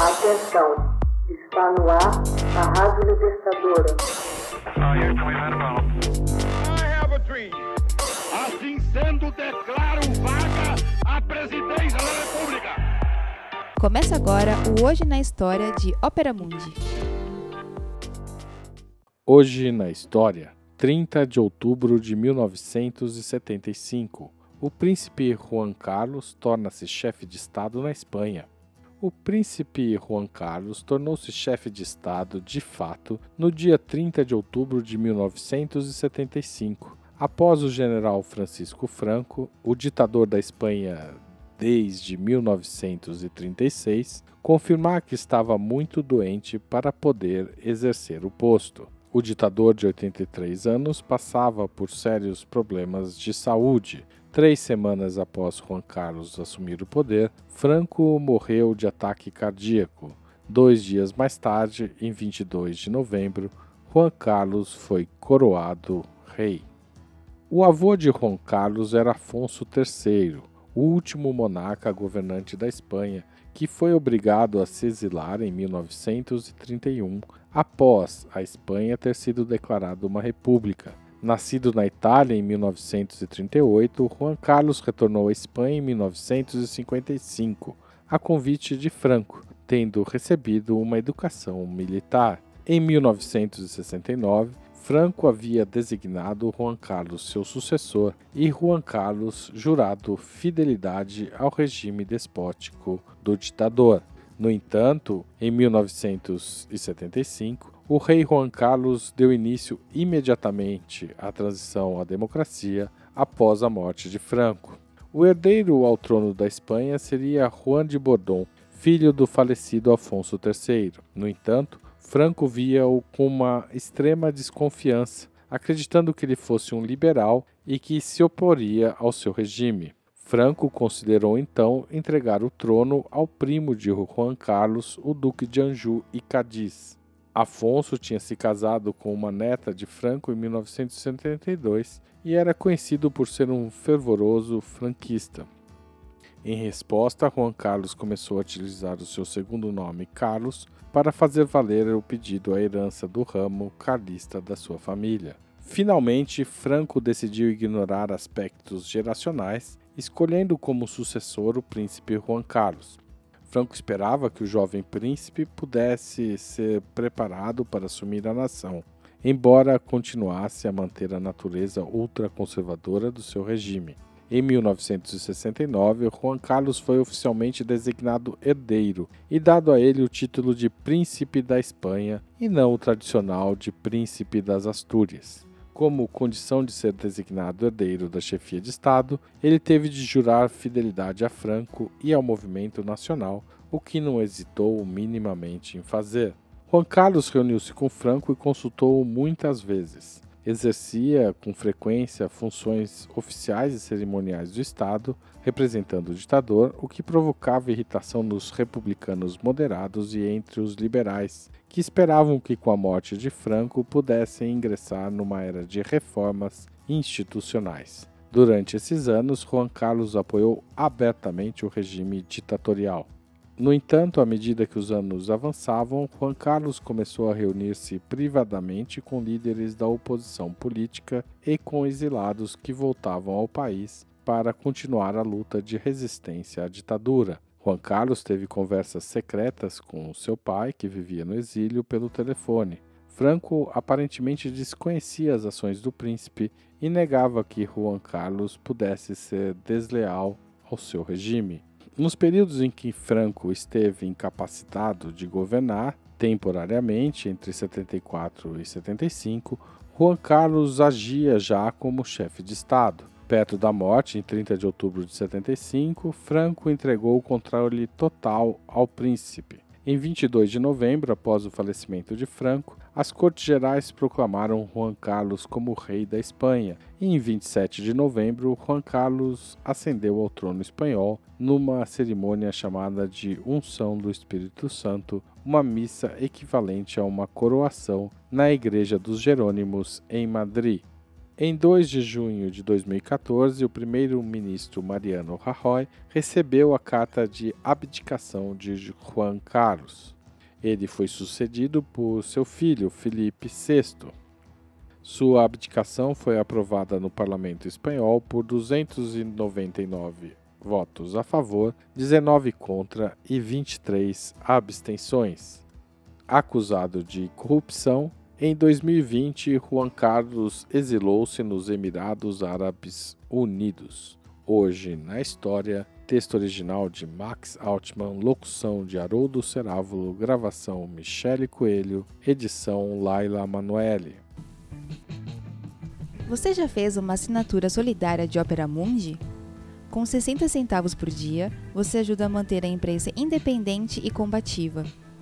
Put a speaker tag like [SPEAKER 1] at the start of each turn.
[SPEAKER 1] Atenção, está no ar a Rádio Libertadora.
[SPEAKER 2] Assim sendo, declaro vaga a presidência da República.
[SPEAKER 3] Começa agora o Hoje na História de Ópera Mundi.
[SPEAKER 4] Hoje na História, 30 de outubro de 1975, o príncipe Juan Carlos torna-se chefe de Estado na Espanha. O príncipe Juan Carlos tornou-se chefe de Estado, de fato, no dia 30 de outubro de 1975, após o general Francisco Franco, o ditador da Espanha desde 1936, confirmar que estava muito doente para poder exercer o posto. O ditador de 83 anos passava por sérios problemas de saúde, Três semanas após Juan Carlos assumir o poder, Franco morreu de ataque cardíaco. Dois dias mais tarde, em 22 de novembro, Juan Carlos foi coroado rei. O avô de Juan Carlos era Afonso III, o último monarca governante da Espanha, que foi obrigado a se exilar em 1931, após a Espanha ter sido declarada uma república. Nascido na Itália em 1938, Juan Carlos retornou à Espanha em 1955, a convite de Franco, tendo recebido uma educação militar. Em 1969, Franco havia designado Juan Carlos seu sucessor e Juan Carlos jurado fidelidade ao regime despótico do ditador. No entanto, em 1975, o rei Juan Carlos deu início imediatamente à transição à democracia após a morte de Franco. O herdeiro ao trono da Espanha seria Juan de Bordón, filho do falecido Afonso III. No entanto, Franco via-o com uma extrema desconfiança, acreditando que ele fosse um liberal e que se oporia ao seu regime. Franco considerou então entregar o trono ao primo de Juan Carlos, o Duque de Anjou e Cádiz. Afonso tinha se casado com uma neta de Franco em 1972 e era conhecido por ser um fervoroso franquista. Em resposta, Juan Carlos começou a utilizar o seu segundo nome, Carlos, para fazer valer o pedido à herança do ramo carlista da sua família. Finalmente, Franco decidiu ignorar aspectos geracionais, escolhendo como sucessor o príncipe Juan Carlos. Franco esperava que o jovem príncipe pudesse ser preparado para assumir a nação, embora continuasse a manter a natureza ultraconservadora do seu regime. Em 1969, Juan Carlos foi oficialmente designado herdeiro e dado a ele o título de Príncipe da Espanha e não o tradicional de Príncipe das Astúrias como condição de ser designado herdeiro da chefia de Estado, ele teve de jurar fidelidade a Franco e ao movimento nacional, o que não hesitou minimamente em fazer. Juan Carlos reuniu-se com Franco e consultou-o muitas vezes exercia com frequência funções oficiais e cerimoniais do Estado, representando o ditador, o que provocava irritação nos republicanos moderados e entre os liberais, que esperavam que com a morte de Franco pudessem ingressar numa era de reformas institucionais. Durante esses anos, Juan Carlos apoiou abertamente o regime ditatorial. No entanto, à medida que os anos avançavam, Juan Carlos começou a reunir-se privadamente com líderes da oposição política e com exilados que voltavam ao país para continuar a luta de resistência à ditadura. Juan Carlos teve conversas secretas com seu pai, que vivia no exílio, pelo telefone. Franco aparentemente desconhecia as ações do príncipe e negava que Juan Carlos pudesse ser desleal ao seu regime. Nos períodos em que Franco esteve incapacitado de governar, temporariamente entre 74 e 75, Juan Carlos agia já como chefe de Estado. Perto da morte, em 30 de outubro de 75, Franco entregou o controle total ao príncipe. Em 22 de novembro, após o falecimento de Franco, as Cortes Gerais proclamaram Juan Carlos como rei da Espanha, e em 27 de novembro, Juan Carlos ascendeu ao trono espanhol numa cerimônia chamada de Unção do Espírito Santo, uma missa equivalente a uma coroação na Igreja dos Jerônimos em Madrid. Em 2 de junho de 2014, o primeiro-ministro Mariano Rajoy recebeu a carta de abdicação de Juan Carlos. Ele foi sucedido por seu filho Felipe VI. Sua abdicação foi aprovada no parlamento espanhol por 299 votos a favor, 19 contra e 23 abstenções. Acusado de corrupção, em 2020, Juan Carlos exilou-se nos Emirados Árabes Unidos. Hoje na história, texto original de Max Altman, locução de Haroldo Cerávulo, gravação Michele Coelho, edição Laila Manoeli.
[SPEAKER 3] Você já fez uma assinatura solidária de Opera Mundi? Com 60 centavos por dia, você ajuda a manter a imprensa independente e combativa.